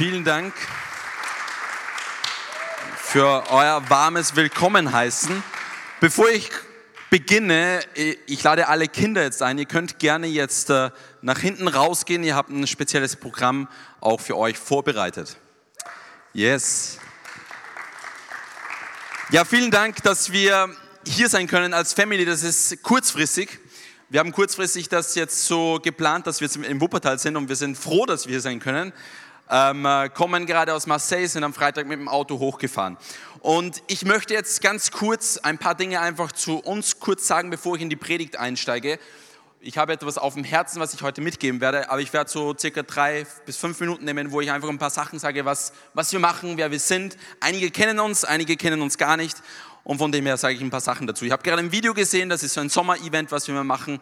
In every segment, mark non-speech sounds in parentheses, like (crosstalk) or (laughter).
Vielen Dank für euer warmes Willkommen heißen. Bevor ich beginne, ich lade alle Kinder jetzt ein. Ihr könnt gerne jetzt äh, nach hinten rausgehen. Ihr habt ein spezielles Programm auch für euch vorbereitet. Yes. Ja, vielen Dank, dass wir hier sein können als Family. Das ist kurzfristig. Wir haben kurzfristig das jetzt so geplant, dass wir jetzt im Wuppertal sind und wir sind froh, dass wir hier sein können. Ähm, äh, kommen gerade aus Marseille, sind am Freitag mit dem Auto hochgefahren. Und ich möchte jetzt ganz kurz ein paar Dinge einfach zu uns kurz sagen, bevor ich in die Predigt einsteige. Ich habe etwas auf dem Herzen, was ich heute mitgeben werde, aber ich werde so circa drei bis fünf Minuten nehmen, wo ich einfach ein paar Sachen sage, was, was wir machen, wer wir sind. Einige kennen uns, einige kennen uns gar nicht. Und von dem her sage ich ein paar Sachen dazu. Ich habe gerade ein Video gesehen, das ist so ein Sommer-Event, was wir machen.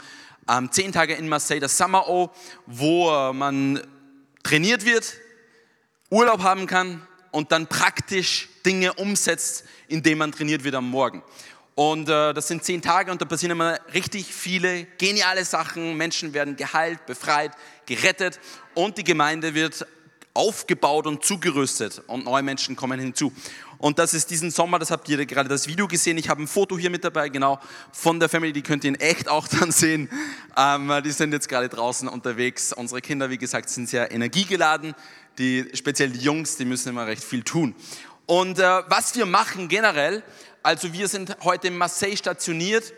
Ähm, zehn Tage in Marseille, das Summer O, wo äh, man trainiert wird, Urlaub haben kann und dann praktisch Dinge umsetzt, indem man trainiert wird am Morgen. Und äh, das sind zehn Tage und da passieren immer richtig viele geniale Sachen. Menschen werden geheilt, befreit, gerettet und die Gemeinde wird aufgebaut und zugerüstet und neue Menschen kommen hinzu. Und das ist diesen Sommer, das habt ihr gerade das Video gesehen. Ich habe ein Foto hier mit dabei, genau, von der Family, die könnt ihr in echt auch (laughs) dann sehen. Ähm, die sind jetzt gerade draußen unterwegs. Unsere Kinder, wie gesagt, sind sehr energiegeladen. Die, speziell die Jungs, die müssen immer recht viel tun. Und äh, was wir machen generell, also wir sind heute in Marseille stationiert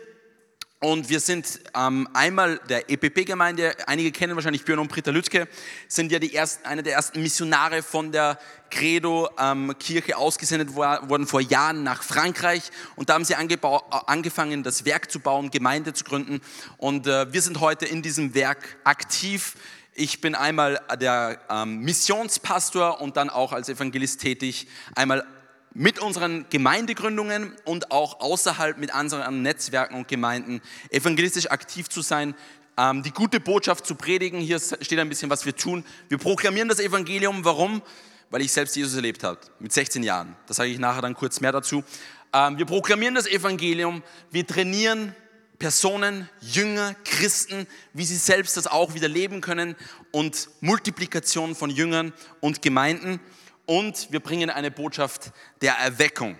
und wir sind ähm, einmal der EPP-Gemeinde, einige kennen wahrscheinlich Björn und Britta Lütke, sind ja die ersten, eine der ersten Missionare von der Credo-Kirche ähm, ausgesendet worden vor Jahren nach Frankreich. Und da haben sie angefangen, das Werk zu bauen, Gemeinde zu gründen. Und äh, wir sind heute in diesem Werk aktiv. Ich bin einmal der ähm, Missionspastor und dann auch als Evangelist tätig, einmal mit unseren Gemeindegründungen und auch außerhalb mit anderen Netzwerken und Gemeinden evangelistisch aktiv zu sein, ähm, die gute Botschaft zu predigen. Hier steht ein bisschen, was wir tun. Wir proklamieren das Evangelium. Warum? Weil ich selbst Jesus erlebt habe, mit 16 Jahren. Da sage ich nachher dann kurz mehr dazu. Ähm, wir proklamieren das Evangelium. Wir trainieren Personen, Jünger, Christen, wie sie selbst das auch wieder leben können und Multiplikation von Jüngern und Gemeinden und wir bringen eine Botschaft der Erweckung.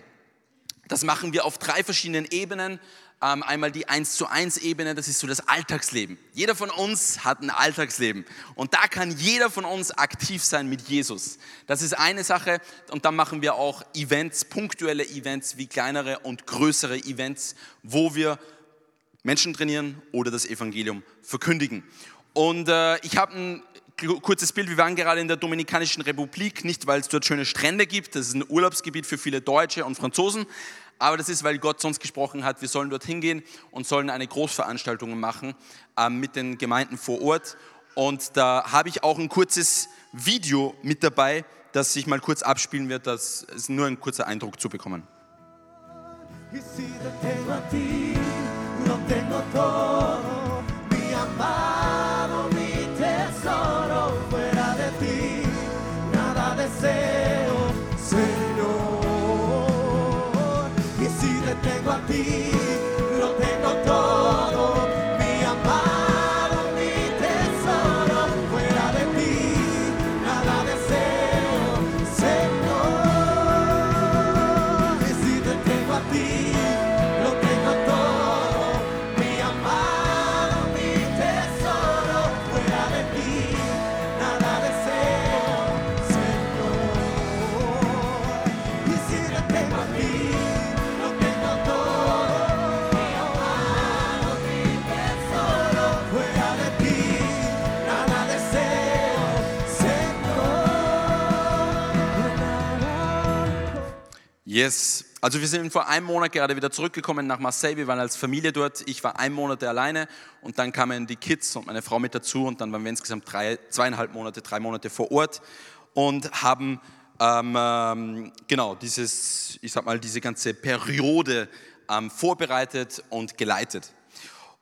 Das machen wir auf drei verschiedenen Ebenen. Ähm, einmal die 1 zu 1 Ebene, das ist so das Alltagsleben. Jeder von uns hat ein Alltagsleben und da kann jeder von uns aktiv sein mit Jesus. Das ist eine Sache und dann machen wir auch Events, punktuelle Events wie kleinere und größere Events, wo wir Menschen trainieren oder das Evangelium verkündigen. Und äh, ich habe ein kurzes Bild, wir waren gerade in der Dominikanischen Republik, nicht weil es dort schöne Strände gibt, das ist ein Urlaubsgebiet für viele Deutsche und Franzosen, aber das ist, weil Gott sonst gesprochen hat, wir sollen dort hingehen und sollen eine Großveranstaltung machen äh, mit den Gemeinden vor Ort. Und da habe ich auch ein kurzes Video mit dabei, das ich mal kurz abspielen wird, das ist nur ein kurzer Eindruck zu bekommen. Y si tengo a ti, lo tengo todo, mi amor. Yes. Also wir sind vor einem Monat gerade wieder zurückgekommen nach Marseille. Wir waren als Familie dort. Ich war ein Monat alleine und dann kamen die Kids und meine Frau mit dazu und dann waren wir insgesamt drei, zweieinhalb Monate, drei Monate vor Ort und haben ähm, ähm, genau dieses, ich sag mal, diese ganze Periode ähm, vorbereitet und geleitet.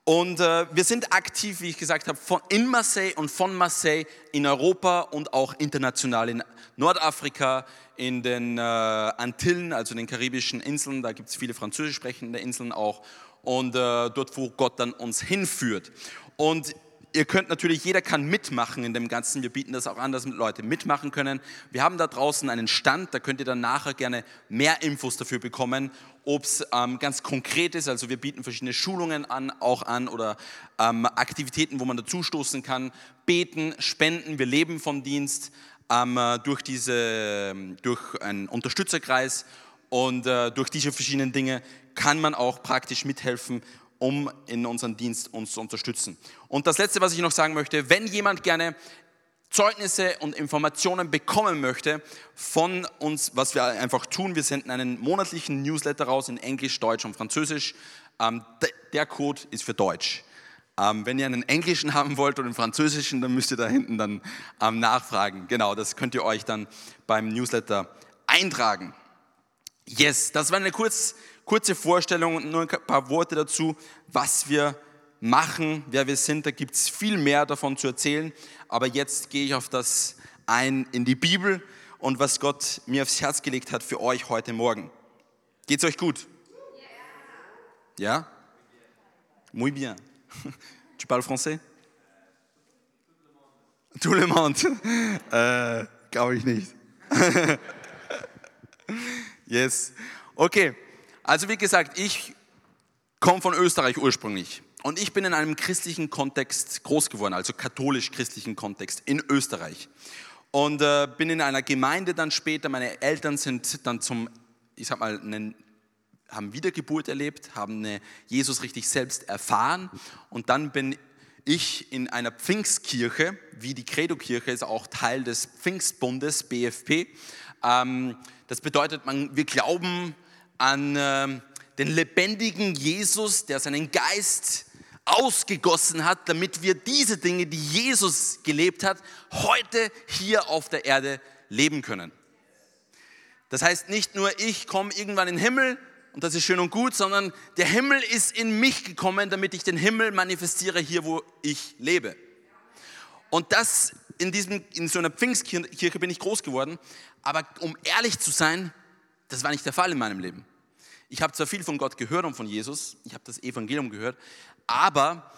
Und äh, wir sind aktiv, wie ich gesagt habe, von in Marseille und von Marseille in Europa und auch international in Nordafrika, in den äh, Antillen, also den karibischen Inseln. Da gibt es viele französisch sprechende Inseln auch. Und äh, dort, wo Gott dann uns hinführt. Und ihr könnt natürlich, jeder kann mitmachen in dem Ganzen. Wir bieten das auch an, dass Leute mitmachen können. Wir haben da draußen einen Stand, da könnt ihr dann nachher gerne mehr Infos dafür bekommen, ob es ähm, ganz konkret ist. Also wir bieten verschiedene Schulungen an, auch an oder ähm, Aktivitäten, wo man dazustoßen kann. Beten, spenden, wir leben vom Dienst ähm, durch, diese, durch einen Unterstützerkreis und äh, durch diese verschiedenen Dinge kann man auch praktisch mithelfen um in unserem Dienst uns zu unterstützen. Und das Letzte, was ich noch sagen möchte, wenn jemand gerne Zeugnisse und Informationen bekommen möchte von uns, was wir einfach tun, wir senden einen monatlichen Newsletter raus in Englisch, Deutsch und Französisch. Ähm, der Code ist für Deutsch. Ähm, wenn ihr einen englischen (laughs) haben wollt oder einen französischen, dann müsst ihr da hinten dann ähm, nachfragen. Genau, das könnt ihr euch dann beim Newsletter eintragen. Yes, das war eine kurz, kurze Vorstellung und nur ein paar Worte dazu, was wir machen, wer wir sind. Da gibt es viel mehr davon zu erzählen. Aber jetzt gehe ich auf das ein in die Bibel und was Gott mir aufs Herz gelegt hat für euch heute Morgen. Geht's euch gut? Ja? Muy bien. (laughs) Tu parles français? Tout le monde. (laughs) Äh, Glaube ich nicht. (laughs) yes. Okay. Also wie gesagt, ich komme von Österreich ursprünglich und ich bin in einem christlichen Kontext groß geworden, also katholisch-christlichen Kontext in Österreich. Und äh, bin in einer Gemeinde dann später, meine Eltern sind dann zum, ich sag mal, einen, haben Wiedergeburt erlebt, haben eine Jesus richtig selbst erfahren und dann bin ich in einer Pfingstkirche, wie die Credo-Kirche ist auch Teil des Pfingstbundes, BFP. Ähm, das bedeutet, man, wir glauben an äh, den lebendigen Jesus, der seinen Geist ausgegossen hat, damit wir diese Dinge, die Jesus gelebt hat, heute hier auf der Erde leben können. Das heißt nicht nur, ich komme irgendwann in den Himmel und das ist schön und gut, sondern der Himmel ist in mich gekommen, damit ich den Himmel manifestiere hier, wo ich lebe. Und das in, diesem, in so einer Pfingstkirche bin ich groß geworden, aber um ehrlich zu sein, das war nicht der Fall in meinem Leben. Ich habe zwar viel von Gott gehört und von Jesus, ich habe das Evangelium gehört, aber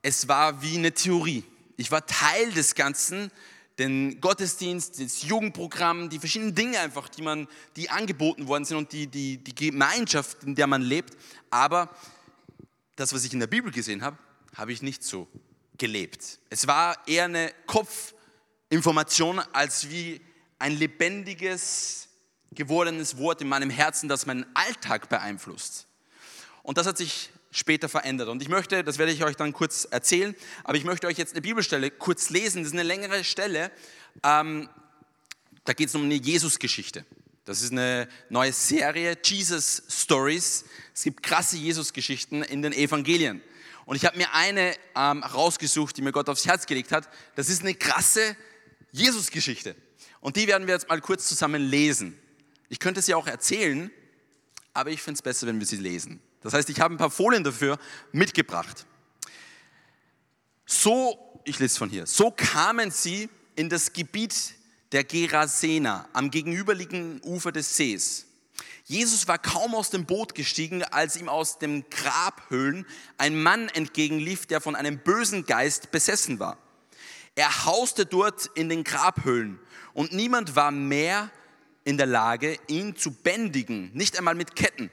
es war wie eine Theorie. Ich war Teil des Ganzen, den Gottesdienst, das Jugendprogramm, die verschiedenen Dinge einfach, die, man, die angeboten worden sind und die, die, die Gemeinschaft, in der man lebt. Aber das, was ich in der Bibel gesehen habe, habe ich nicht so gelebt. Es war eher eine Kopfinformation als wie ein lebendiges gewordenes Wort in meinem Herzen, das meinen Alltag beeinflusst. Und das hat sich später verändert. Und ich möchte, das werde ich euch dann kurz erzählen, aber ich möchte euch jetzt eine Bibelstelle kurz lesen. Das ist eine längere Stelle. Ähm, da geht es um eine Jesus-Geschichte. Das ist eine neue Serie, Jesus Stories. Es gibt krasse Jesus-Geschichten in den Evangelien. Und ich habe mir eine ähm, rausgesucht, die mir Gott aufs Herz gelegt hat. Das ist eine krasse Jesus-Geschichte. Und die werden wir jetzt mal kurz zusammen lesen. Ich könnte sie auch erzählen, aber ich finde es besser, wenn wir sie lesen. Das heißt, ich habe ein paar Folien dafür mitgebracht. So, ich lese von hier, so kamen sie in das Gebiet der Gerasena am gegenüberliegenden Ufer des Sees. Jesus war kaum aus dem Boot gestiegen, als ihm aus den Grabhöhlen ein Mann entgegenlief, der von einem bösen Geist besessen war. Er hauste dort in den Grabhöhlen und niemand war mehr in der Lage, ihn zu bändigen, nicht einmal mit Ketten.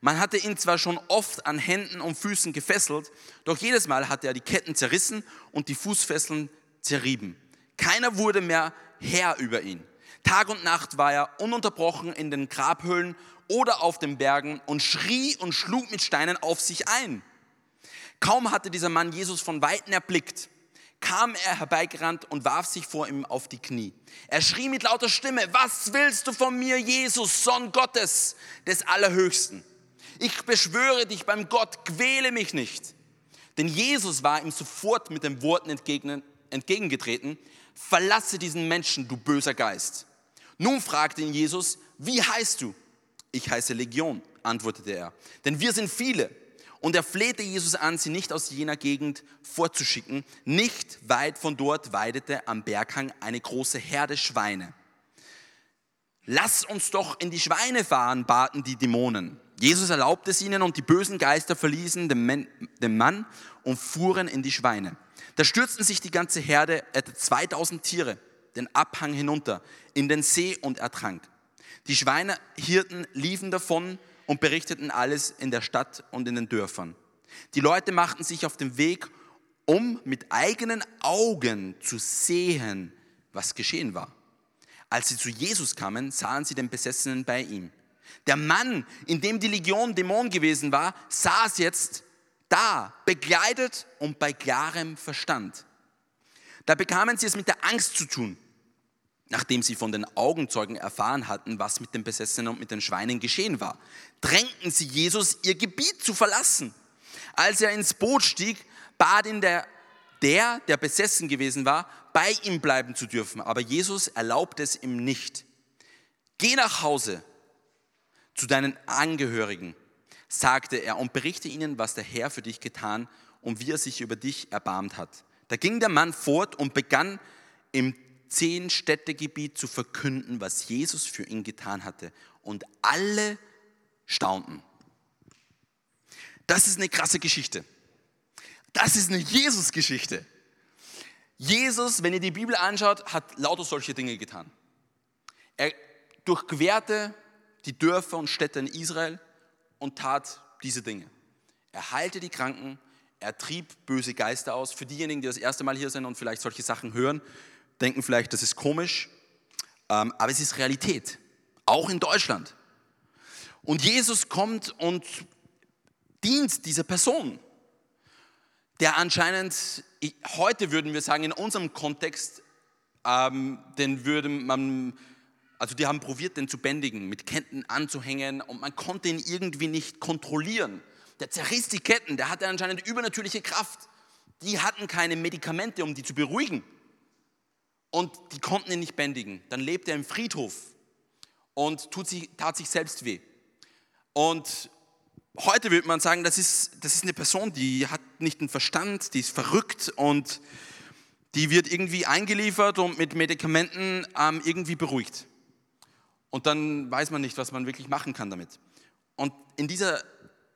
Man hatte ihn zwar schon oft an Händen und Füßen gefesselt, doch jedes Mal hatte er die Ketten zerrissen und die Fußfesseln zerrieben. Keiner wurde mehr Herr über ihn. Tag und Nacht war er ununterbrochen in den Grabhöhlen oder auf den Bergen und schrie und schlug mit Steinen auf sich ein. Kaum hatte dieser Mann Jesus von weitem erblickt, kam er herbeigerannt und warf sich vor ihm auf die Knie. Er schrie mit lauter Stimme, was willst du von mir, Jesus, Sohn Gottes, des Allerhöchsten? Ich beschwöre dich beim Gott, quäle mich nicht. Denn Jesus war ihm sofort mit den Worten entgegen, entgegengetreten, verlasse diesen Menschen, du böser Geist. Nun fragte ihn Jesus, wie heißt du? Ich heiße Legion, antwortete er, denn wir sind viele. Und er flehte Jesus an, sie nicht aus jener Gegend vorzuschicken. Nicht weit von dort weidete am Berghang eine große Herde Schweine. Lass uns doch in die Schweine fahren, baten die Dämonen. Jesus erlaubte es ihnen und die bösen Geister verließen den Mann und fuhren in die Schweine. Da stürzten sich die ganze Herde, etwa 2000 Tiere, den Abhang hinunter in den See und ertrank. Die Schweinehirten liefen davon und berichteten alles in der Stadt und in den Dörfern. Die Leute machten sich auf den Weg, um mit eigenen Augen zu sehen, was geschehen war. Als sie zu Jesus kamen, sahen sie den Besessenen bei ihm. Der Mann, in dem die Legion Dämon gewesen war, saß jetzt da, begleitet und bei klarem Verstand. Da bekamen sie es mit der Angst zu tun, nachdem sie von den Augenzeugen erfahren hatten, was mit den Besessenen und mit den Schweinen geschehen war. Drängten sie Jesus, ihr Gebiet zu verlassen. Als er ins Boot stieg, bat ihn der, der, der besessen gewesen war, bei ihm bleiben zu dürfen. Aber Jesus erlaubt es ihm nicht. Geh nach Hause zu deinen Angehörigen, sagte er, und berichte ihnen, was der Herr für dich getan und wie er sich über dich erbarmt hat. Da ging der Mann fort und begann im Zehn-Städtegebiet zu verkünden, was Jesus für ihn getan hatte. Und alle staunten. Das ist eine krasse Geschichte. Das ist eine Jesus-Geschichte. Jesus, wenn ihr die Bibel anschaut, hat lauter solche Dinge getan. Er durchquerte die Dörfer und Städte in Israel und tat diese Dinge. Er heilte die Kranken, er trieb böse Geister aus. Für diejenigen, die das erste Mal hier sind und vielleicht solche Sachen hören, denken vielleicht, das ist komisch, ähm, aber es ist Realität, auch in Deutschland. Und Jesus kommt und dient dieser Person, der anscheinend, heute würden wir sagen, in unserem Kontext, ähm, den würde man also die haben probiert, den zu bändigen, mit Ketten anzuhängen und man konnte ihn irgendwie nicht kontrollieren. Der zerriss die Ketten, der hatte anscheinend übernatürliche Kraft. Die hatten keine Medikamente, um die zu beruhigen. Und die konnten ihn nicht bändigen. Dann lebt er im Friedhof und tut sich, tat sich selbst weh. Und heute würde man sagen, das ist, das ist eine Person, die hat nicht den Verstand, die ist verrückt und die wird irgendwie eingeliefert und mit Medikamenten ähm, irgendwie beruhigt. Und dann weiß man nicht, was man wirklich machen kann damit. Und in dieser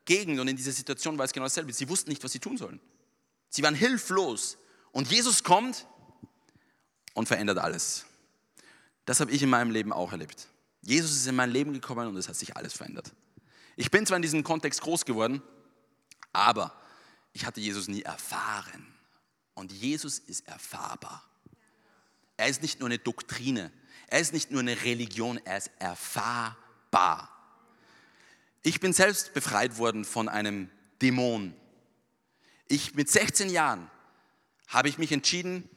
Gegend und in dieser Situation war es genau dasselbe. Sie wussten nicht, was sie tun sollen. Sie waren hilflos. Und Jesus kommt und verändert alles. Das habe ich in meinem Leben auch erlebt. Jesus ist in mein Leben gekommen und es hat sich alles verändert. Ich bin zwar in diesem Kontext groß geworden, aber ich hatte Jesus nie erfahren. Und Jesus ist erfahrbar. Er ist nicht nur eine Doktrine, er ist nicht nur eine Religion, er ist erfahrbar. Ich bin selbst befreit worden von einem Dämon. Ich mit 16 Jahren habe ich mich entschieden,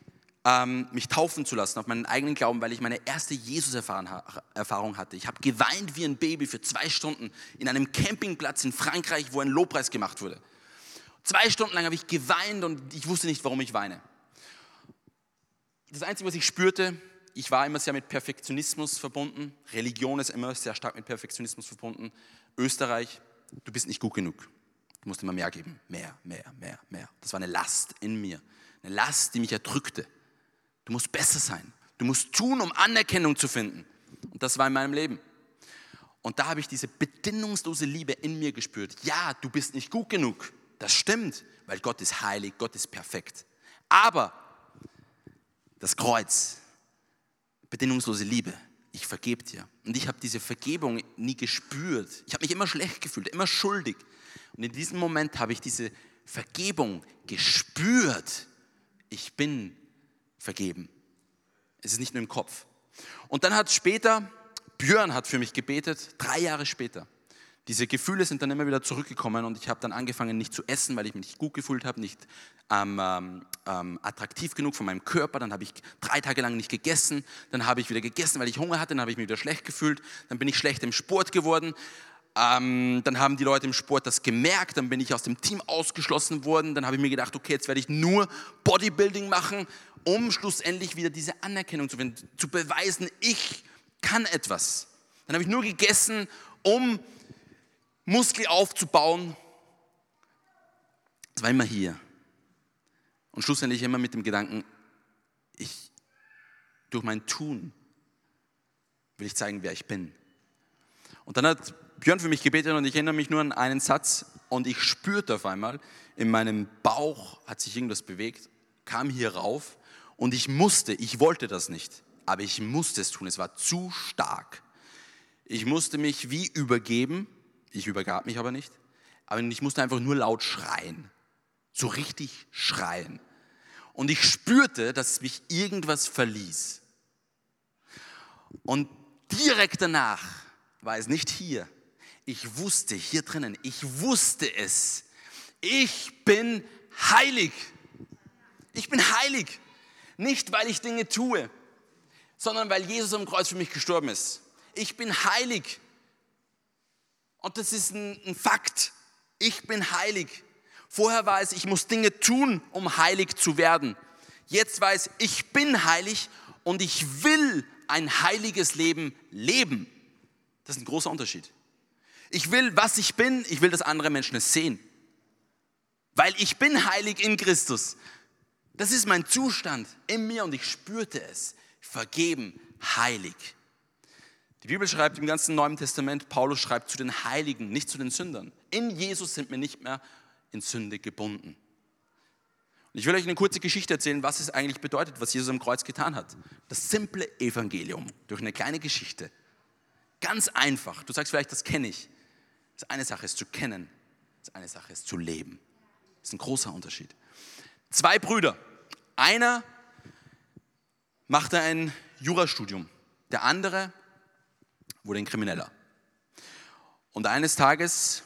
ähm, mich taufen zu lassen auf meinen eigenen Glauben, weil ich meine erste Jesus-Erfahrung hatte. Ich habe geweint wie ein Baby für zwei Stunden in einem Campingplatz in Frankreich, wo ein Lobpreis gemacht wurde. Zwei Stunden lang habe ich geweint und ich wusste nicht, warum ich weine. Das Einzige, was ich spürte, ich war immer sehr mit Perfektionismus verbunden. Religion ist immer sehr stark mit Perfektionismus verbunden. Österreich, du bist nicht gut genug. Du musst immer mehr geben. Mehr, mehr, mehr, mehr. Das war eine Last in mir. Eine Last, die mich erdrückte. Du musst besser sein. Du musst tun, um Anerkennung zu finden. Und das war in meinem Leben. Und da habe ich diese bedingungslose Liebe in mir gespürt. Ja, du bist nicht gut genug. Das stimmt, weil Gott ist heilig, Gott ist perfekt. Aber das Kreuz, bedingungslose Liebe. Ich vergebe dir. Und ich habe diese Vergebung nie gespürt. Ich habe mich immer schlecht gefühlt, immer schuldig. Und in diesem Moment habe ich diese Vergebung gespürt. Ich bin vergeben. Es ist nicht nur im Kopf. Und dann hat später, Björn hat für mich gebetet, drei Jahre später. Diese Gefühle sind dann immer wieder zurückgekommen und ich habe dann angefangen, nicht zu essen, weil ich mich nicht gut gefühlt habe, nicht ähm, ähm, ähm, attraktiv genug von meinem Körper. Dann habe ich drei Tage lang nicht gegessen. Dann habe ich wieder gegessen, weil ich Hunger hatte. Dann habe ich mich wieder schlecht gefühlt. Dann bin ich schlecht im Sport geworden. Ähm, dann haben die Leute im Sport das gemerkt. Dann bin ich aus dem Team ausgeschlossen worden. Dann habe ich mir gedacht, okay, jetzt werde ich nur Bodybuilding machen, um schlussendlich wieder diese Anerkennung zu finden, zu beweisen, ich kann etwas. Dann habe ich nur gegessen, um Muskel aufzubauen. Das war immer hier. Und schlussendlich immer mit dem Gedanken, ich, durch mein Tun will ich zeigen, wer ich bin. Und dann hat Björn für mich gebetet und ich erinnere mich nur an einen Satz und ich spürte auf einmal, in meinem Bauch hat sich irgendwas bewegt, kam hier rauf und ich musste, ich wollte das nicht, aber ich musste es tun. Es war zu stark. Ich musste mich wie übergeben. Ich übergab mich aber nicht. Aber ich musste einfach nur laut schreien. So richtig schreien. Und ich spürte, dass mich irgendwas verließ. Und direkt danach war es nicht hier. Ich wusste hier drinnen, ich wusste es. Ich bin heilig. Ich bin heilig. Nicht, weil ich Dinge tue, sondern weil Jesus am Kreuz für mich gestorben ist. Ich bin heilig. Und das ist ein, ein Fakt. Ich bin heilig. Vorher war es, ich muss Dinge tun, um heilig zu werden. Jetzt weiß ich, bin heilig und ich will ein heiliges Leben leben. Das ist ein großer Unterschied. Ich will, was ich bin, ich will, dass andere Menschen es sehen. Weil ich bin heilig in Christus. Das ist mein Zustand in mir und ich spürte es. Vergeben, heilig. Die Bibel schreibt im ganzen Neuen Testament, Paulus schreibt zu den Heiligen, nicht zu den Sündern. In Jesus sind wir nicht mehr in Sünde gebunden. Und ich will euch eine kurze Geschichte erzählen, was es eigentlich bedeutet, was Jesus am Kreuz getan hat. Das simple Evangelium durch eine kleine Geschichte. Ganz einfach. Du sagst vielleicht, das kenne ich. Das eine Sache ist zu kennen, das eine Sache ist zu leben. Das ist ein großer Unterschied. Zwei Brüder. Einer machte ein Jurastudium. Der andere wurde ein Krimineller. Und eines Tages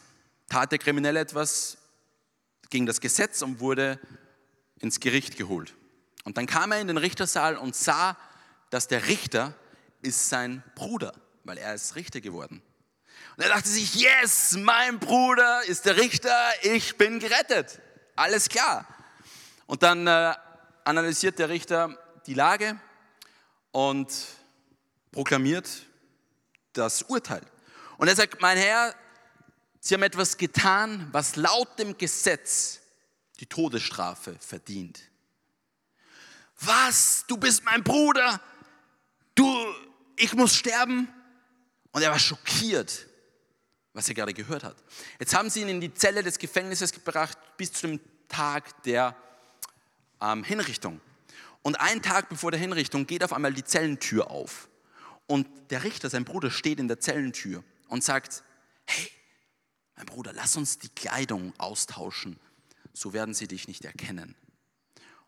tat der Kriminelle etwas gegen das Gesetz und wurde ins Gericht geholt. Und dann kam er in den Richtersaal und sah, dass der Richter ist sein Bruder, weil er ist Richter geworden. Und er dachte sich, yes, mein Bruder ist der Richter, ich bin gerettet. Alles klar. Und dann äh, analysiert der Richter die Lage und proklamiert das Urteil. Und er sagt, mein Herr, Sie haben etwas getan, was laut dem Gesetz die Todesstrafe verdient. Was? Du bist mein Bruder? Du, ich muss sterben? Und er war schockiert, was er gerade gehört hat. Jetzt haben sie ihn in die Zelle des Gefängnisses gebracht bis zu dem Tag der ähm, Hinrichtung. Und einen Tag bevor der Hinrichtung geht auf einmal die Zellentür auf. Und der Richter, sein Bruder, steht in der Zellentür und sagt, hey, mein Bruder, lass uns die Kleidung austauschen, so werden sie dich nicht erkennen.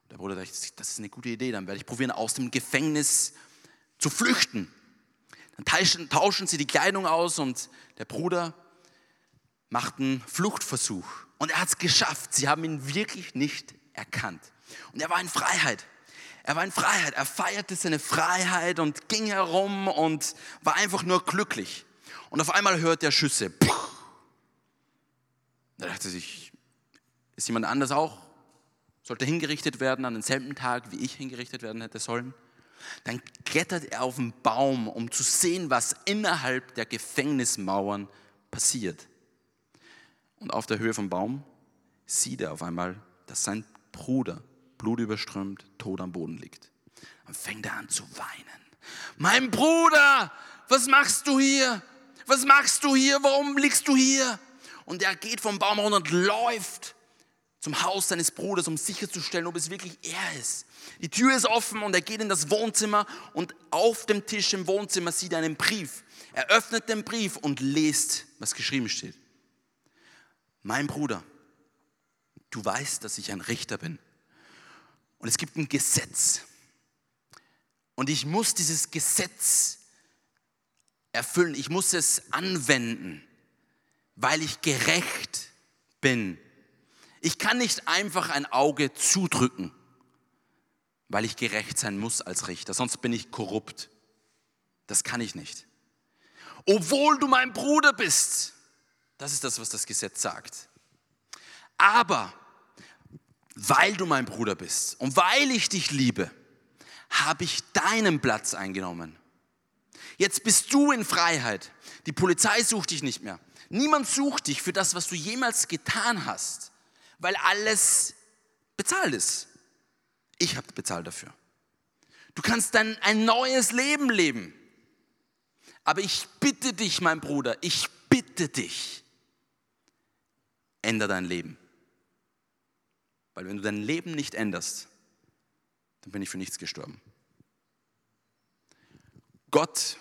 Und der Bruder dachte, das ist eine gute Idee, dann werde ich probieren, aus dem Gefängnis zu flüchten. Dann tauschen, tauschen sie die Kleidung aus und der Bruder macht einen Fluchtversuch. Und er hat es geschafft. Sie haben ihn wirklich nicht erkannt. Und er war in Freiheit. Er war in Freiheit. Er feierte seine Freiheit und ging herum und war einfach nur glücklich. Und auf einmal hört er Schüsse. Da dachte sich, ist jemand anders auch? Sollte hingerichtet werden an denselben Tag, wie ich hingerichtet werden hätte sollen? Dann klettert er auf den Baum, um zu sehen, was innerhalb der Gefängnismauern passiert. Und auf der Höhe vom Baum sieht er auf einmal, dass sein Bruder blutüberströmt, tot am Boden liegt. Dann fängt er an zu weinen. Mein Bruder, was machst du hier? Was machst du hier? Warum liegst du hier? Und er geht vom Baum runter und läuft zum Haus seines Bruders, um sicherzustellen, ob es wirklich er ist. Die Tür ist offen und er geht in das Wohnzimmer und auf dem Tisch im Wohnzimmer sieht er einen Brief. Er öffnet den Brief und liest, was geschrieben steht. Mein Bruder, du weißt, dass ich ein Richter bin. Und es gibt ein Gesetz. Und ich muss dieses Gesetz erfüllen. Ich muss es anwenden, weil ich gerecht bin. Ich kann nicht einfach ein Auge zudrücken, weil ich gerecht sein muss als Richter, sonst bin ich korrupt. Das kann ich nicht. Obwohl du mein Bruder bist, das ist das, was das Gesetz sagt. Aber weil du mein Bruder bist und weil ich dich liebe, habe ich deinen Platz eingenommen. Jetzt bist du in Freiheit. Die Polizei sucht dich nicht mehr. Niemand sucht dich für das, was du jemals getan hast, weil alles bezahlt ist. Ich habe bezahlt dafür. Du kannst dann ein neues Leben leben. Aber ich bitte dich, mein Bruder, ich bitte dich, ändere dein Leben. Weil wenn du dein Leben nicht änderst, dann bin ich für nichts gestorben. Gott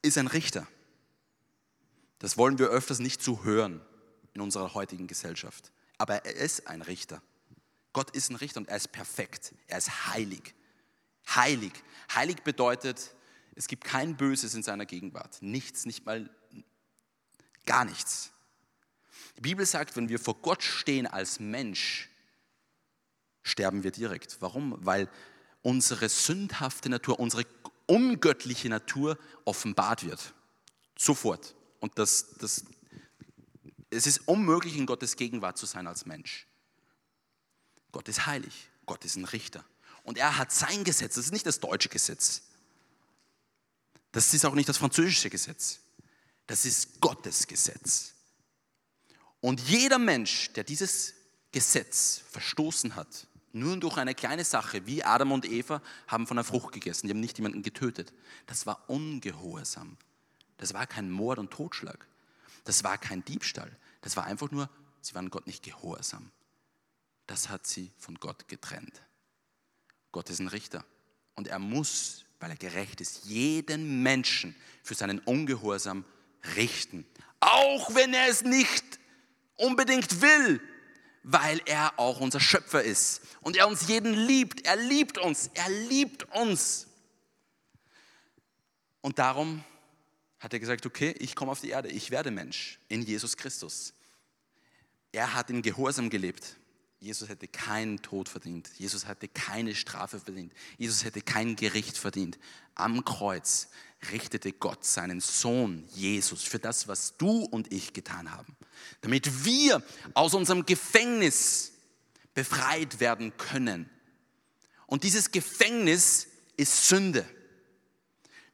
ist ein Richter. Das wollen wir öfters nicht so hören in unserer heutigen Gesellschaft. Aber er ist ein Richter. Gott ist ein Richter und er ist perfekt. Er ist heilig. Heilig. Heilig bedeutet, es gibt kein Böses in seiner Gegenwart. Nichts, nicht mal gar nichts. Die Bibel sagt, wenn wir vor Gott stehen als Mensch, sterben wir direkt. Warum? Weil unsere sündhafte Natur, unsere ungöttliche Natur offenbart wird. Sofort. Und das, das, es ist unmöglich, in Gottes Gegenwart zu sein als Mensch. Gott ist heilig. Gott ist ein Richter. Und er hat sein Gesetz. Das ist nicht das deutsche Gesetz. Das ist auch nicht das französische Gesetz. Das ist Gottes Gesetz. Und jeder Mensch, der dieses Gesetz verstoßen hat, nur durch eine kleine Sache, wie Adam und Eva haben von der Frucht gegessen, die haben nicht jemanden getötet. Das war ungehorsam. Das war kein Mord und Totschlag. Das war kein Diebstahl. Das war einfach nur, sie waren Gott nicht gehorsam. Das hat sie von Gott getrennt. Gott ist ein Richter. Und er muss, weil er gerecht ist, jeden Menschen für seinen Ungehorsam richten. Auch wenn er es nicht unbedingt will, weil er auch unser Schöpfer ist und er uns jeden liebt. Er liebt uns, er liebt uns. Und darum hat er gesagt, okay, ich komme auf die Erde, ich werde Mensch in Jesus Christus. Er hat in Gehorsam gelebt. Jesus hätte keinen Tod verdient. Jesus hätte keine Strafe verdient. Jesus hätte kein Gericht verdient. Am Kreuz richtete Gott seinen Sohn Jesus für das, was du und ich getan haben, damit wir aus unserem Gefängnis befreit werden können. Und dieses Gefängnis ist Sünde.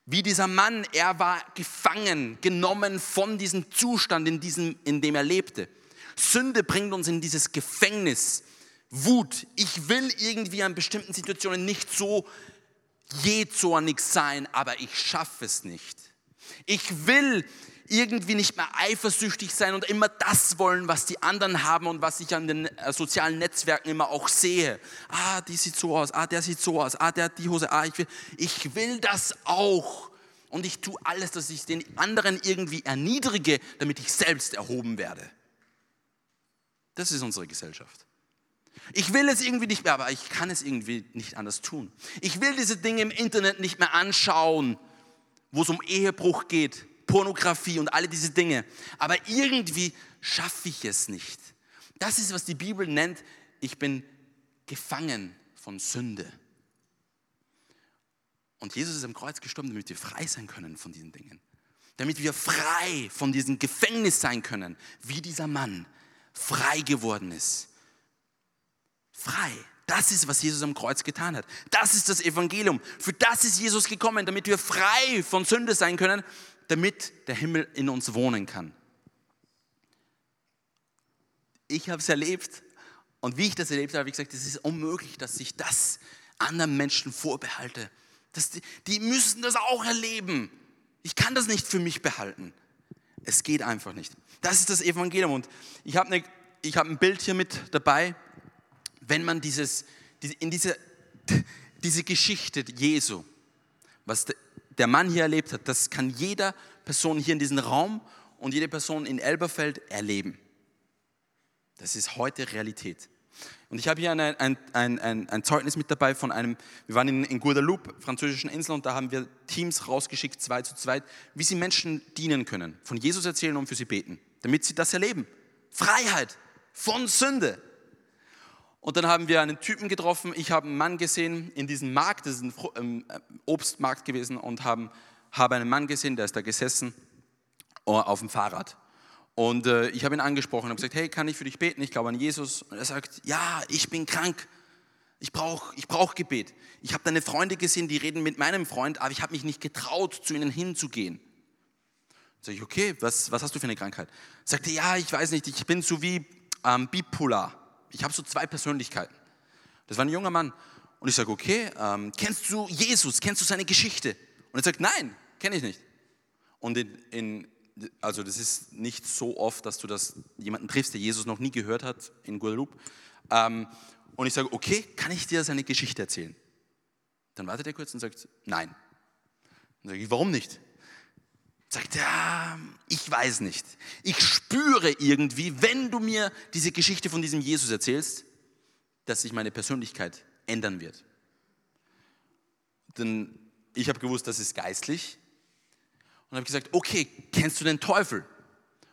Wie dieser Mann, er war gefangen, genommen von diesem Zustand, in, diesem, in dem er lebte. Sünde bringt uns in dieses Gefängnis. Wut. Ich will irgendwie an bestimmten Situationen nicht so jähzornig sein, aber ich schaffe es nicht. Ich will irgendwie nicht mehr eifersüchtig sein und immer das wollen, was die anderen haben und was ich an den äh, sozialen Netzwerken immer auch sehe. Ah, die sieht so aus, ah, der sieht so aus, ah, der hat die Hose, ah, ich will, ich will das auch. Und ich tue alles, dass ich den anderen irgendwie erniedrige, damit ich selbst erhoben werde. Das ist unsere Gesellschaft. Ich will es irgendwie nicht mehr, aber ich kann es irgendwie nicht anders tun. Ich will diese Dinge im Internet nicht mehr anschauen, wo es um Ehebruch geht, Pornografie und alle diese Dinge. Aber irgendwie schaffe ich es nicht. Das ist, was die Bibel nennt, ich bin gefangen von Sünde. Und Jesus ist am Kreuz gestorben, damit wir frei sein können von diesen Dingen. Damit wir frei von diesem Gefängnis sein können, wie dieser Mann frei geworden ist frei. Das ist, was Jesus am Kreuz getan hat. Das ist das Evangelium. Für das ist Jesus gekommen, damit wir frei von Sünde sein können, damit der Himmel in uns wohnen kann. Ich habe es erlebt und wie ich das erlebt habe, habe ich gesagt, es ist unmöglich, dass ich das anderen Menschen vorbehalte. Das, die, die müssen das auch erleben. Ich kann das nicht für mich behalten. Es geht einfach nicht. Das ist das Evangelium. Und ich habe, eine, ich habe ein Bild hier mit dabei wenn man dieses, in diese, (laughs) diese Geschichte Jesu, was der Mann hier erlebt hat, das kann jeder Person hier in diesem Raum und jede Person in Elberfeld erleben. Das ist heute Realität. Und ich habe hier ein, ein, ein, ein, Zeugnis mit dabei von einem, wir waren in, in Guadeloupe, französischen Insel, und da haben wir Teams rausgeschickt, zwei zu zweit, wie sie Menschen dienen können, von Jesus erzählen und für sie beten, damit sie das erleben. Freiheit von Sünde. Und dann haben wir einen Typen getroffen. Ich habe einen Mann gesehen in diesem Markt, das ist ein ähm, äh, Obstmarkt gewesen, und habe einen Mann gesehen, der ist da gesessen äh, auf dem Fahrrad. Und äh, ich habe ihn angesprochen und gesagt, hey, kann ich für dich beten? Ich glaube an Jesus. Und er sagt, ja, ich bin krank. Ich brauche ich brauch Gebet. Ich habe deine Freunde gesehen, die reden mit meinem Freund, aber ich habe mich nicht getraut, zu ihnen hinzugehen. Sag ich, okay, was, was hast du für eine Krankheit? Sagte, ja, ich weiß nicht, ich bin so wie ähm, bipolar ich habe so zwei Persönlichkeiten. Das war ein junger Mann. Und ich sage, okay, ähm, kennst du Jesus? Kennst du seine Geschichte? Und er sagt, nein, kenne ich nicht. Und in, in, also das ist nicht so oft, dass du das jemanden triffst, der Jesus noch nie gehört hat in Guadeloupe. Ähm, und ich sage, okay, kann ich dir seine Geschichte erzählen? Dann wartet er kurz und sagt, nein. Dann sage ich, warum nicht? Sagt er, ich weiß nicht. Ich spüre irgendwie, wenn du mir diese Geschichte von diesem Jesus erzählst, dass sich meine Persönlichkeit ändern wird. Denn ich habe gewusst, das ist geistlich. Und habe gesagt, okay, kennst du den Teufel?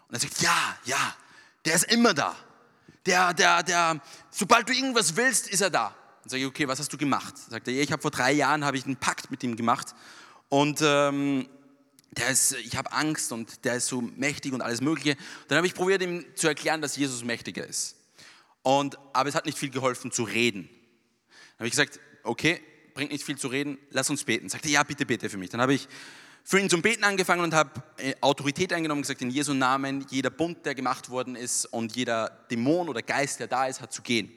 Und er sagt, ja, ja, der ist immer da. Der, der, der, sobald du irgendwas willst, ist er da. Dann sage ich, okay, was hast du gemacht? Sagt er, ja, ich habe vor drei Jahren habe ich einen Pakt mit ihm gemacht und ähm, der ist, ich habe Angst und der ist so mächtig und alles Mögliche. Dann habe ich probiert, ihm zu erklären, dass Jesus mächtiger ist. Und, aber es hat nicht viel geholfen zu reden. Dann habe ich gesagt, okay, bringt nicht viel zu reden, lass uns beten. Sagte, ja, bitte bete für mich. Dann habe ich für ihn zum Beten angefangen und habe äh, Autorität eingenommen gesagt, in Jesu Namen, jeder Bund, der gemacht worden ist und jeder Dämon oder Geist, der da ist, hat zu gehen.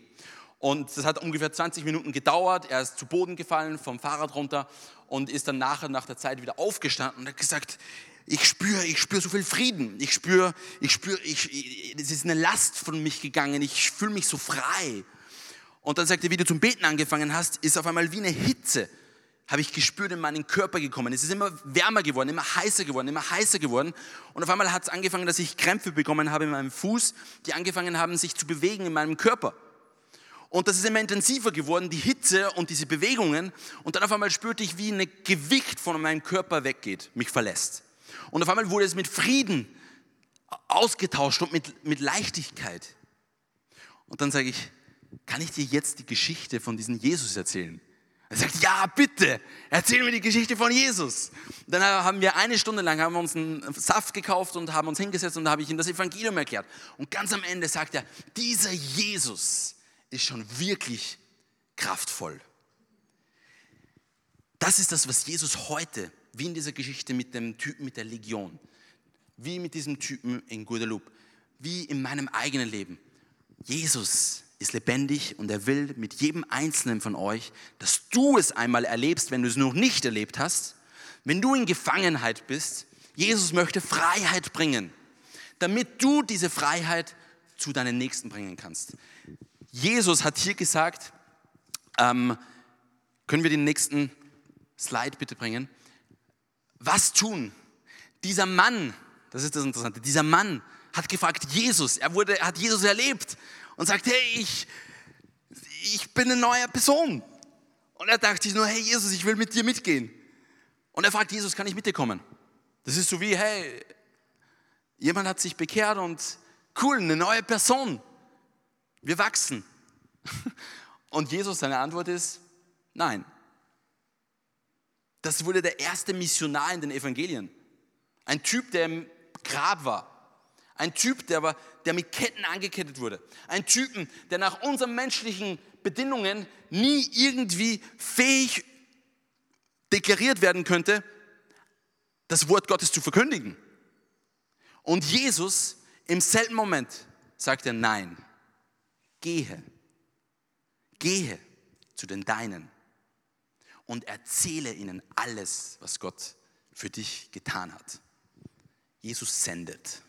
Und das hat ungefähr 20 Minuten gedauert. Er ist zu Boden gefallen, vom Fahrrad runter und ist dann nachher, nach der Zeit wieder aufgestanden und hat gesagt, ich spüre, ich spüre so viel Frieden. Ich spüre, ich spüre, ich, es ist eine Last von mich gegangen. Ich fühle mich so frei. Und dann sagt er, wie du zum Beten angefangen hast, ist auf einmal wie eine Hitze, habe ich gespürt, in meinen Körper gekommen. Es ist immer wärmer geworden, immer heißer geworden, immer heißer geworden. Und auf einmal hat es angefangen, dass ich Krämpfe bekommen habe in meinem Fuß, die angefangen haben, sich zu bewegen in meinem Körper. Und das ist immer intensiver geworden, die Hitze und diese Bewegungen. Und dann auf einmal spürte ich, wie ein Gewicht von meinem Körper weggeht, mich verlässt. Und auf einmal wurde es mit Frieden ausgetauscht und mit, mit Leichtigkeit. Und dann sage ich, kann ich dir jetzt die Geschichte von diesem Jesus erzählen? Er sagt, ja, bitte, erzähl mir die Geschichte von Jesus. Dann haben wir eine Stunde lang haben wir uns einen Saft gekauft und haben uns hingesetzt und da habe ich ihm das Evangelium erklärt. Und ganz am Ende sagt er, dieser Jesus ist schon wirklich kraftvoll. Das ist das, was Jesus heute, wie in dieser Geschichte mit dem Typen mit der Legion, wie mit diesem Typen in Guadeloupe, wie in meinem eigenen Leben. Jesus ist lebendig und er will mit jedem Einzelnen von euch, dass du es einmal erlebst, wenn du es noch nicht erlebt hast. Wenn du in Gefangenheit bist, Jesus möchte Freiheit bringen, damit du diese Freiheit zu deinen Nächsten bringen kannst. Jesus hat hier gesagt, ähm, können wir den nächsten Slide bitte bringen? Was tun? Dieser Mann, das ist das Interessante, dieser Mann hat gefragt, Jesus, er wurde, hat Jesus erlebt und sagt, hey, ich, ich bin eine neue Person. Und er dachte sich nur, hey Jesus, ich will mit dir mitgehen. Und er fragt Jesus, kann ich mit dir kommen? Das ist so wie, hey, jemand hat sich bekehrt und cool, eine neue Person. Wir wachsen. (laughs) Und Jesus, seine Antwort ist, nein. Das wurde der erste Missionar in den Evangelien. Ein Typ, der im Grab war. Ein Typ, der, war, der mit Ketten angekettet wurde. Ein Typen, der nach unseren menschlichen Bedingungen nie irgendwie fähig deklariert werden könnte, das Wort Gottes zu verkündigen. Und Jesus im selben Moment sagt er, nein, gehe, gehe zu den Deinen und erzähle ihnen alles, was Gott für dich getan hat. Jesus sendet.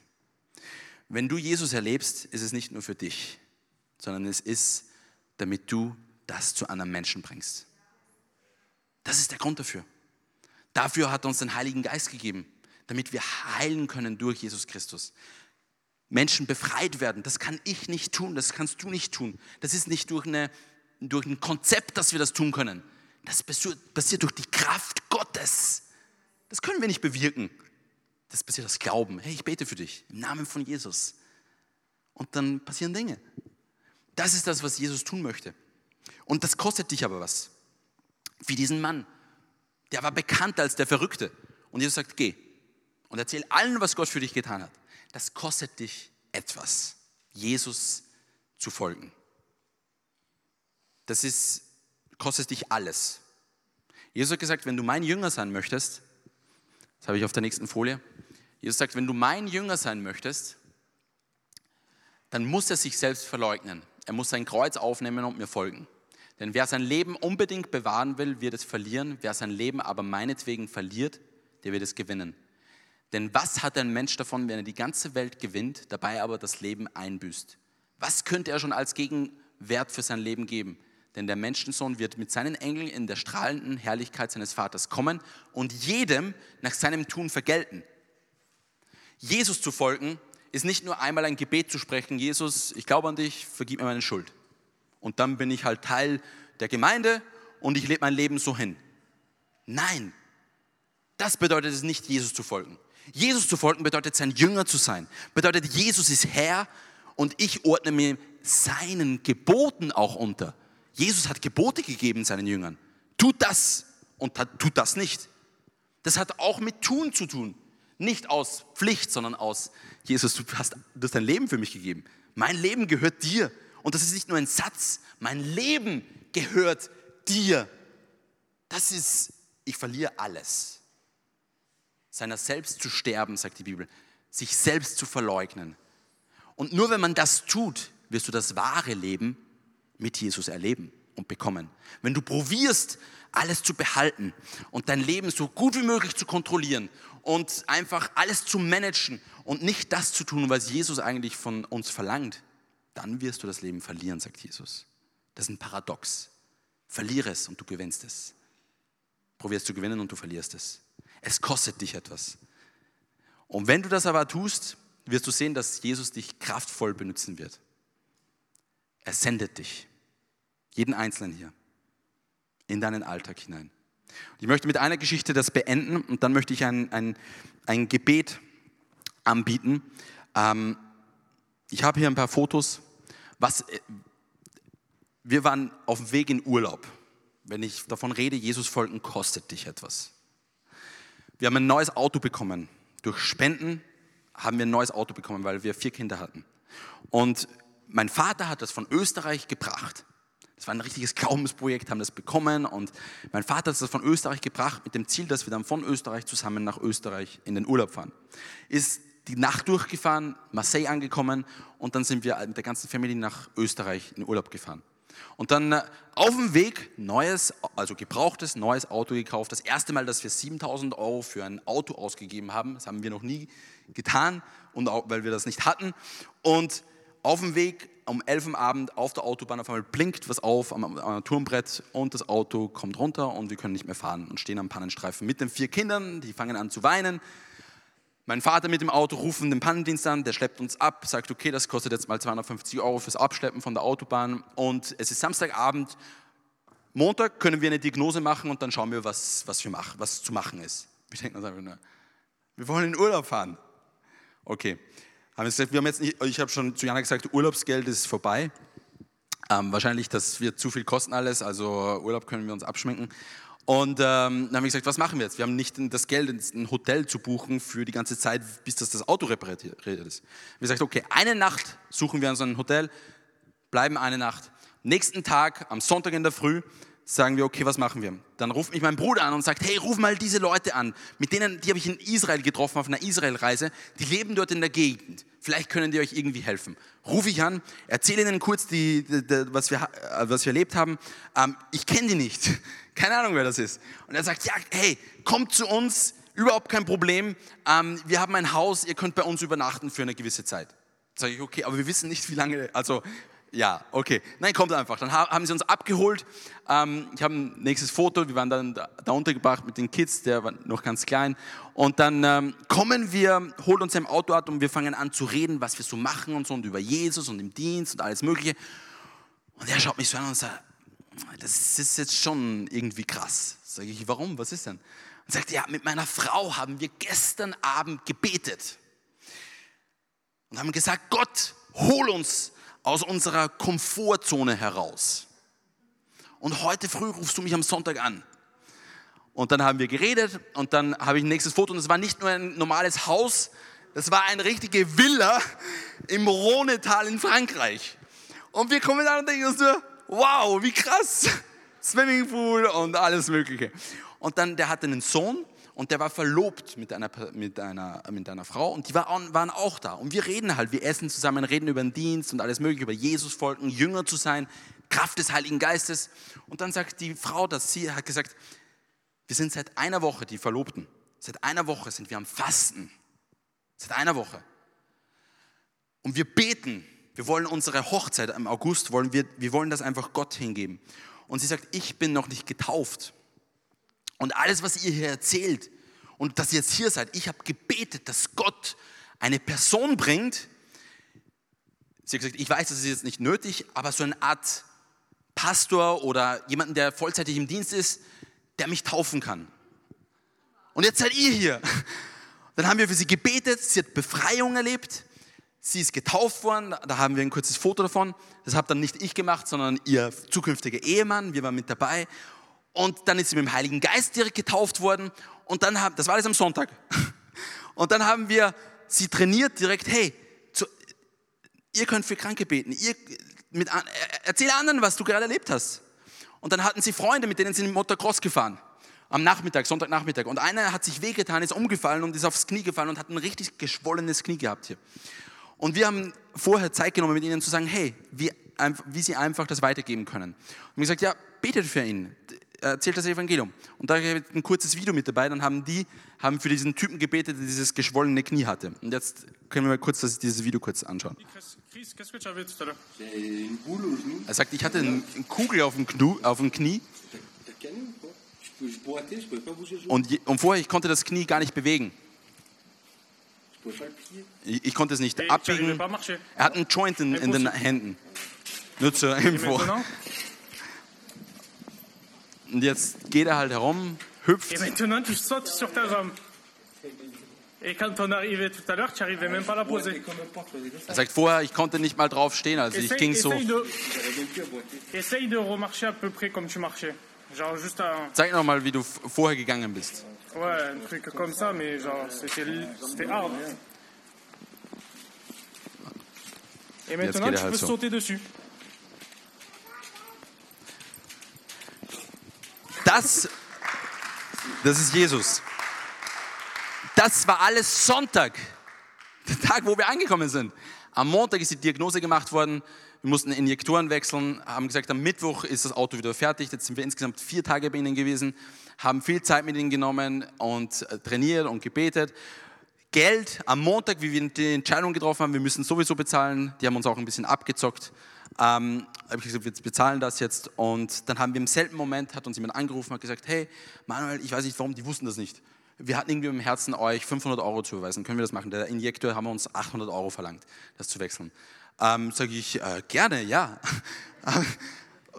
Wenn du Jesus erlebst, ist es nicht nur für dich, sondern es ist, damit du das zu anderen Menschen bringst. Das ist der Grund dafür. Dafür hat er uns den Heiligen Geist gegeben, damit wir heilen können durch Jesus Christus. Menschen befreit werden, das kann ich nicht tun, das kannst du nicht tun. Das ist nicht durch, eine, durch ein Konzept, dass wir das tun können. Das passiert durch die Kraft Gottes. Das können wir nicht bewirken. Das passiert aus Glauben. Hey, ich bete für dich im Namen von Jesus. Und dann passieren Dinge. Das ist das, was Jesus tun möchte. Und das kostet dich aber was. Wie diesen Mann. Der war bekannt als der Verrückte. Und Jesus sagt, geh und erzähl allen, was Gott für dich getan hat. Das kostet dich etwas, Jesus zu folgen. Das ist, kostet dich alles. Jesus hat gesagt, wenn du mein Jünger sein möchtest, das habe ich auf der nächsten Folie. Jesus sagt, wenn du mein Jünger sein möchtest, dann muss er sich selbst verleugnen. Er muss sein Kreuz aufnehmen und mir folgen. Denn wer sein Leben unbedingt bewahren will, wird es verlieren. Wer sein Leben aber meinetwegen verliert, der wird es gewinnen. Denn was hat ein Mensch davon, wenn er die ganze Welt gewinnt, dabei aber das Leben einbüßt? Was könnte er schon als Gegenwert für sein Leben geben? denn der Menschensohn wird mit seinen Engeln in der strahlenden Herrlichkeit seines Vaters kommen und jedem nach seinem Tun vergelten. Jesus zu folgen ist nicht nur einmal ein Gebet zu sprechen, Jesus, ich glaube an dich, vergib mir meine Schuld. Und dann bin ich halt Teil der Gemeinde und ich lebe mein Leben so hin. Nein, das bedeutet es nicht, Jesus zu folgen. Jesus zu folgen bedeutet, sein Jünger zu sein. Bedeutet, Jesus ist Herr und ich ordne mir seinen Geboten auch unter. Jesus hat Gebote gegeben seinen Jüngern. Tut das und tut das nicht. Das hat auch mit Tun zu tun. Nicht aus Pflicht, sondern aus, Jesus, du hast, du hast dein Leben für mich gegeben. Mein Leben gehört dir. Und das ist nicht nur ein Satz, mein Leben gehört dir. Das ist, ich verliere alles. Seiner selbst zu sterben, sagt die Bibel, sich selbst zu verleugnen. Und nur wenn man das tut, wirst du das wahre Leben mit Jesus erleben und bekommen. Wenn du probierst, alles zu behalten und dein Leben so gut wie möglich zu kontrollieren und einfach alles zu managen und nicht das zu tun, was Jesus eigentlich von uns verlangt, dann wirst du das Leben verlieren, sagt Jesus. Das ist ein Paradox. Verliere es und du gewinnst es. Probierst zu gewinnen und du verlierst es. Es kostet dich etwas. Und wenn du das aber tust, wirst du sehen, dass Jesus dich kraftvoll benutzen wird. Er sendet dich, jeden Einzelnen hier, in deinen Alltag hinein. ich möchte mit einer Geschichte das beenden und dann möchte ich ein, ein, ein Gebet anbieten. Ähm, ich habe hier ein paar Fotos. Was, äh, wir waren auf dem Weg in Urlaub. Wenn ich davon rede, Jesus folgen kostet dich etwas. Wir haben ein neues Auto bekommen. Durch Spenden haben wir ein neues Auto bekommen, weil wir vier Kinder hatten. Und mein Vater hat das von Österreich gebracht. Das war ein richtiges Glaubensprojekt, haben das bekommen und mein Vater hat das von Österreich gebracht mit dem Ziel, dass wir dann von Österreich zusammen nach Österreich in den Urlaub fahren. Ist die Nacht durchgefahren, Marseille angekommen und dann sind wir mit der ganzen Familie nach Österreich in den Urlaub gefahren. Und dann äh, auf dem Weg neues, also gebrauchtes, neues Auto gekauft. Das erste Mal, dass wir 7000 Euro für ein Auto ausgegeben haben. Das haben wir noch nie getan, und auch, weil wir das nicht hatten. Und auf dem Weg um 11 Uhr Abend auf der Autobahn auf einmal blinkt was auf am, am Turmbrett und das Auto kommt runter und wir können nicht mehr fahren und stehen am Pannenstreifen mit den vier Kindern, die fangen an zu weinen. Mein Vater mit dem Auto rufen den Pannendienst an, der schleppt uns ab, sagt, okay, das kostet jetzt mal 250 Euro fürs Abschleppen von der Autobahn und es ist Samstagabend. Montag können wir eine Diagnose machen und dann schauen wir, was, was, wir machen, was zu machen ist. Wir denken uns einfach nur, wir wollen in Urlaub fahren. Okay, haben wir gesagt, wir haben jetzt nicht, ich habe schon zu Jana gesagt, Urlaubsgeld ist vorbei. Ähm, wahrscheinlich, das wird zu viel kosten alles, also Urlaub können wir uns abschminken. Und ähm, dann haben wir gesagt, was machen wir jetzt? Wir haben nicht das Geld, ein Hotel zu buchen für die ganze Zeit, bis das, das Auto repariert ist. Wir haben gesagt, okay, eine Nacht suchen wir uns ein Hotel, bleiben eine Nacht. Nächsten Tag, am Sonntag in der Früh, sagen wir, okay, was machen wir? Dann ruft mich mein Bruder an und sagt, hey, ruf mal diese Leute an, mit denen, die habe ich in Israel getroffen auf einer Israelreise, die leben dort in der Gegend. Vielleicht können die euch irgendwie helfen. Rufe ich an, erzähle ihnen kurz, die, die, die, was, wir, was wir erlebt haben. Ähm, ich kenne die nicht, (laughs) keine Ahnung, wer das ist. Und er sagt, ja, hey, kommt zu uns, überhaupt kein Problem. Ähm, wir haben ein Haus, ihr könnt bei uns übernachten für eine gewisse Zeit. Sage ich, okay, aber wir wissen nicht, wie lange, also ja, okay. Nein, kommt einfach. Dann haben sie uns abgeholt. Ähm, ich habe ein nächstes Foto. Wir waren dann da untergebracht mit den Kids, der war noch ganz klein. Und dann ähm, kommen wir, holt uns im Auto ab und wir fangen an zu reden, was wir so machen und so und über Jesus und im Dienst und alles Mögliche. Und er schaut mich so an und sagt, das ist jetzt schon irgendwie krass. Sage ich, warum? Was ist denn? Und sagt, ja, mit meiner Frau haben wir gestern Abend gebetet und haben gesagt, Gott, hol uns aus unserer Komfortzone heraus. Und heute früh rufst du mich am Sonntag an. Und dann haben wir geredet und dann habe ich ein nächstes Foto und es war nicht nur ein normales Haus, das war eine richtige Villa im Rhonetal in Frankreich. Und wir kommen da und denken uns nur, wow, wie krass, Swimmingpool und alles Mögliche. Und dann, der hatte einen Sohn und der war verlobt mit einer, mit einer, mit einer Frau und die waren, auch da. Und wir reden halt, wir essen zusammen, reden über den Dienst und alles Mögliche, über Jesus folgen, Jünger zu sein, Kraft des Heiligen Geistes. Und dann sagt die Frau, dass sie hat gesagt, wir sind seit einer Woche, die Verlobten, seit einer Woche sind wir am Fasten. Seit einer Woche. Und wir beten. Wir wollen unsere Hochzeit im August, wollen wir, wir wollen das einfach Gott hingeben. und sie sagt, ich bin noch nicht getauft. Und alles, was ihr hier erzählt und dass ihr jetzt hier seid, ich habe gebetet, dass Gott eine Person bringt. Sie hat gesagt, ich weiß, das ist jetzt nicht nötig, aber so eine Art Pastor oder jemanden, der vollzeitig im Dienst ist, der mich taufen kann. Und jetzt seid ihr hier. Dann haben wir für sie gebetet, sie hat Befreiung erlebt, sie ist getauft worden, da haben wir ein kurzes Foto davon. Das habe dann nicht ich gemacht, sondern ihr zukünftiger Ehemann, wir waren mit dabei. Und dann ist sie mit dem Heiligen Geist direkt getauft worden. Und dann haben, das war alles am Sonntag. (laughs) Und dann haben wir sie trainiert direkt, hey, zu, ihr könnt für Kranke beten, ihr, mit, erzähl anderen, was du gerade erlebt hast. Und dann hatten sie Freunde, mit denen sie in Motocross gefahren am Nachmittag, Sonntagnachmittag. Und einer hat sich wehgetan, ist umgefallen und ist aufs Knie gefallen und hat ein richtig geschwollenes Knie gehabt hier. Und wir haben vorher Zeit genommen, mit ihnen zu sagen, hey, wie, wie sie einfach das weitergeben können. Und wir gesagt, ja, betet für ihn, erzählt das Evangelium. Und da habe ich ein kurzes Video mit dabei, dann haben die haben für diesen Typen gebetet, der dieses geschwollene Knie hatte. Und jetzt können wir mal kurz das, dieses Video kurz anschauen. Er sagt, ich hatte eine Kugel auf dem, Knu, auf dem Knie und, und vorher, ich konnte das Knie gar nicht bewegen. Ich, ich konnte es nicht abbiegen. Er hat einen Joint in, in den Händen. Nur zur Info. Und jetzt geht er halt herum, hüpft. Er sagt vorher, ich konnte nicht mal drauf stehen, also ich ging so. Essaye à tu. Zeig noch mal, wie du vorher gegangen bist. Ouais, un truc comme ça, Das, das ist Jesus. Das war alles Sonntag, der Tag, wo wir angekommen sind. Am Montag ist die Diagnose gemacht worden, wir mussten Injektoren wechseln, haben gesagt, am Mittwoch ist das Auto wieder fertig. Jetzt sind wir insgesamt vier Tage bei ihnen gewesen, haben viel Zeit mit ihnen genommen und äh, trainiert und gebetet. Geld am Montag, wie wir die Entscheidung getroffen haben, wir müssen sowieso bezahlen. Die haben uns auch ein bisschen abgezockt. Ähm, habe ich gesagt, wir bezahlen das jetzt. Und dann haben wir im selben Moment, hat uns jemand angerufen, hat gesagt, hey, Manuel, ich weiß nicht warum, die wussten das nicht. Wir hatten irgendwie im Herzen, euch 500 Euro zu überweisen. Können wir das machen? Der Injektor haben uns 800 Euro verlangt, das zu wechseln. Ähm, Sage ich, äh, gerne, ja. (laughs)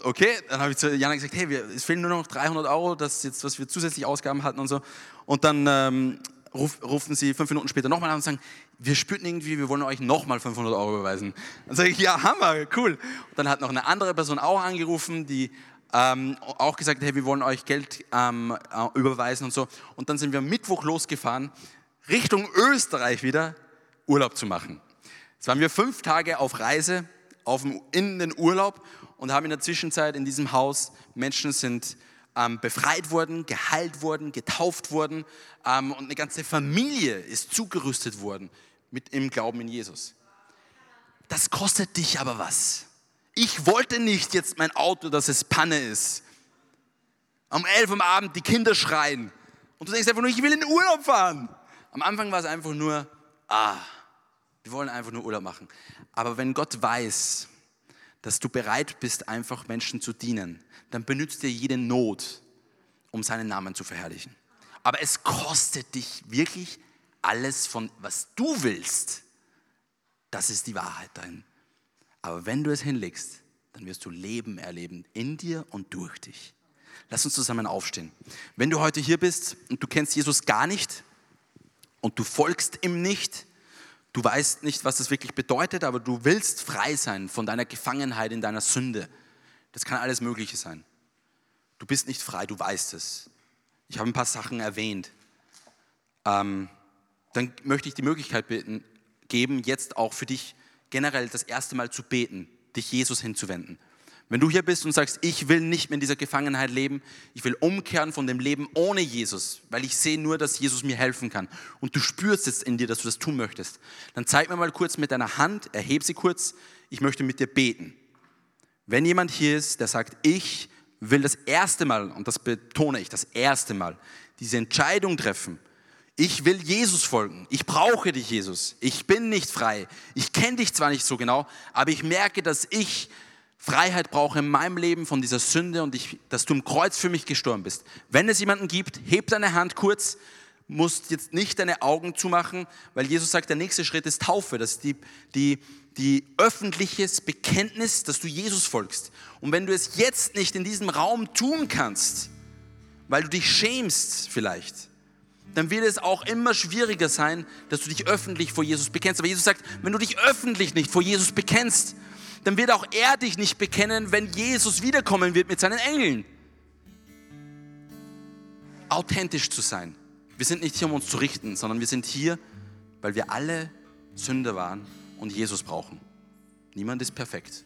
okay, dann habe ich zu Jana gesagt, hey, wir, es fehlen nur noch 300 Euro, das jetzt, was wir zusätzlich Ausgaben hatten und so. Und dann ähm, ruf, rufen sie fünf Minuten später nochmal an und sagen, wir spürten irgendwie, wir wollen euch nochmal 500 Euro überweisen. Dann sage ich, ja, Hammer, cool. Und dann hat noch eine andere Person auch angerufen, die ähm, auch gesagt, hey, wir wollen euch Geld ähm, äh, überweisen und so. Und dann sind wir am Mittwoch losgefahren, Richtung Österreich wieder Urlaub zu machen. Jetzt waren wir fünf Tage auf Reise auf dem, in den Urlaub und haben in der Zwischenzeit in diesem Haus Menschen sind ähm, befreit worden, geheilt worden, getauft worden ähm, und eine ganze Familie ist zugerüstet worden mit im Glauben in Jesus. Das kostet dich aber was. Ich wollte nicht jetzt mein Auto, dass es Panne ist. Um elf am Abend die Kinder schreien und du denkst einfach nur, ich will in den Urlaub fahren. Am Anfang war es einfach nur, ah, wir wollen einfach nur Urlaub machen. Aber wenn Gott weiß, dass du bereit bist, einfach Menschen zu dienen, dann benutzt er jede Not, um seinen Namen zu verherrlichen. Aber es kostet dich wirklich alles von, was du willst. Das ist die Wahrheit darin. Aber wenn du es hinlegst, dann wirst du Leben erleben in dir und durch dich. Lass uns zusammen aufstehen. Wenn du heute hier bist und du kennst Jesus gar nicht und du folgst ihm nicht, Du weißt nicht, was das wirklich bedeutet, aber du willst frei sein von deiner Gefangenheit in deiner Sünde. Das kann alles Mögliche sein. Du bist nicht frei, du weißt es. Ich habe ein paar Sachen erwähnt. Ähm, dann möchte ich die Möglichkeit bitten, geben, jetzt auch für dich generell das erste Mal zu beten, dich Jesus hinzuwenden. Wenn du hier bist und sagst, ich will nicht mehr in dieser Gefangenheit leben, ich will umkehren von dem Leben ohne Jesus, weil ich sehe nur, dass Jesus mir helfen kann und du spürst jetzt in dir, dass du das tun möchtest, dann zeig mir mal kurz mit deiner Hand, erheb sie kurz, ich möchte mit dir beten. Wenn jemand hier ist, der sagt, ich will das erste Mal, und das betone ich, das erste Mal, diese Entscheidung treffen, ich will Jesus folgen. Ich brauche dich, Jesus. Ich bin nicht frei. Ich kenne dich zwar nicht so genau, aber ich merke, dass ich Freiheit brauche in meinem Leben von dieser Sünde und ich, dass du im Kreuz für mich gestorben bist. Wenn es jemanden gibt, heb deine Hand kurz, musst jetzt nicht deine Augen zumachen, weil Jesus sagt, der nächste Schritt ist Taufe. Das ist die, die, die öffentliches Bekenntnis, dass du Jesus folgst. Und wenn du es jetzt nicht in diesem Raum tun kannst, weil du dich schämst vielleicht, dann wird es auch immer schwieriger sein, dass du dich öffentlich vor Jesus bekennst. Aber Jesus sagt, wenn du dich öffentlich nicht vor Jesus bekennst, dann wird auch er dich nicht bekennen, wenn Jesus wiederkommen wird mit seinen Engeln. Authentisch zu sein. Wir sind nicht hier, um uns zu richten, sondern wir sind hier, weil wir alle Sünder waren und Jesus brauchen. Niemand ist perfekt.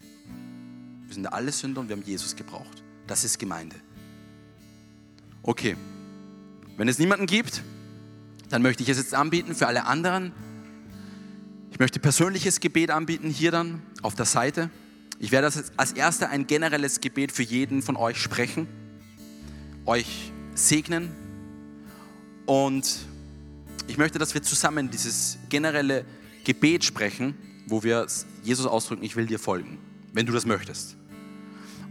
Wir sind alle Sünder und wir haben Jesus gebraucht. Das ist Gemeinde. Okay, wenn es niemanden gibt, dann möchte ich es jetzt anbieten für alle anderen. Ich möchte persönliches Gebet anbieten, hier dann auf der Seite. Ich werde als erster ein generelles Gebet für jeden von euch sprechen, euch segnen und ich möchte, dass wir zusammen dieses generelle Gebet sprechen, wo wir Jesus ausdrücken, ich will dir folgen, wenn du das möchtest.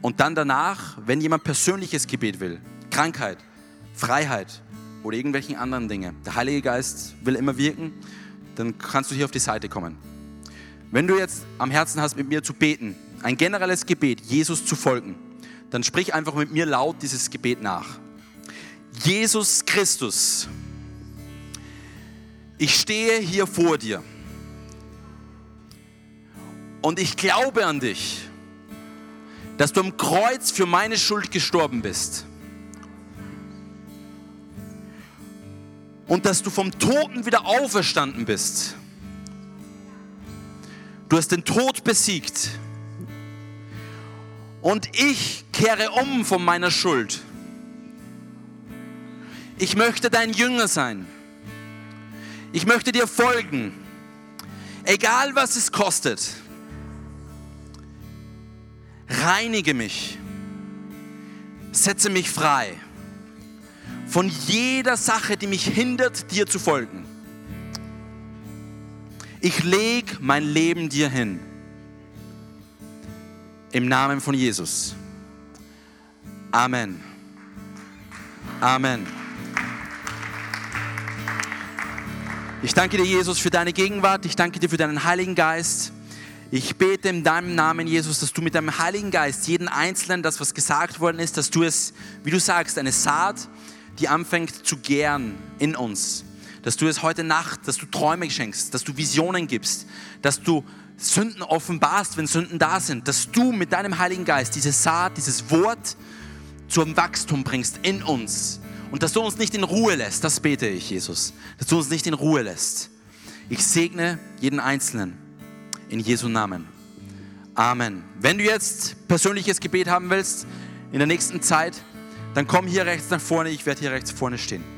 Und dann danach, wenn jemand persönliches Gebet will, Krankheit, Freiheit oder irgendwelchen anderen Dinge, der Heilige Geist will immer wirken, dann kannst du hier auf die Seite kommen. Wenn du jetzt am Herzen hast, mit mir zu beten, ein generelles Gebet, Jesus zu folgen, dann sprich einfach mit mir laut dieses Gebet nach. Jesus Christus, ich stehe hier vor dir und ich glaube an dich, dass du am Kreuz für meine Schuld gestorben bist und dass du vom Toten wieder auferstanden bist. Du hast den Tod besiegt und ich kehre um von meiner Schuld ich möchte dein Jünger sein. Ich möchte dir folgen. Egal was es kostet. Reinige mich. Setze mich frei von jeder Sache, die mich hindert, dir zu folgen. Ich lege mein Leben dir hin. Im Namen von Jesus. Amen. Amen. Ich danke dir, Jesus, für deine Gegenwart. Ich danke dir für deinen Heiligen Geist. Ich bete in deinem Namen, Jesus, dass du mit deinem Heiligen Geist jeden Einzelnen, das was gesagt worden ist, dass du es, wie du sagst, eine Saat, die anfängt zu gären in uns. Dass du es heute Nacht, dass du Träume schenkst, dass du Visionen gibst, dass du Sünden offenbarst, wenn Sünden da sind, dass du mit deinem Heiligen Geist diese Saat, dieses Wort zum Wachstum bringst in uns, und dass du uns nicht in Ruhe lässt, das bete ich, Jesus. Dass du uns nicht in Ruhe lässt. Ich segne jeden Einzelnen in Jesu Namen. Amen. Wenn du jetzt persönliches Gebet haben willst in der nächsten Zeit, dann komm hier rechts nach vorne. Ich werde hier rechts vorne stehen.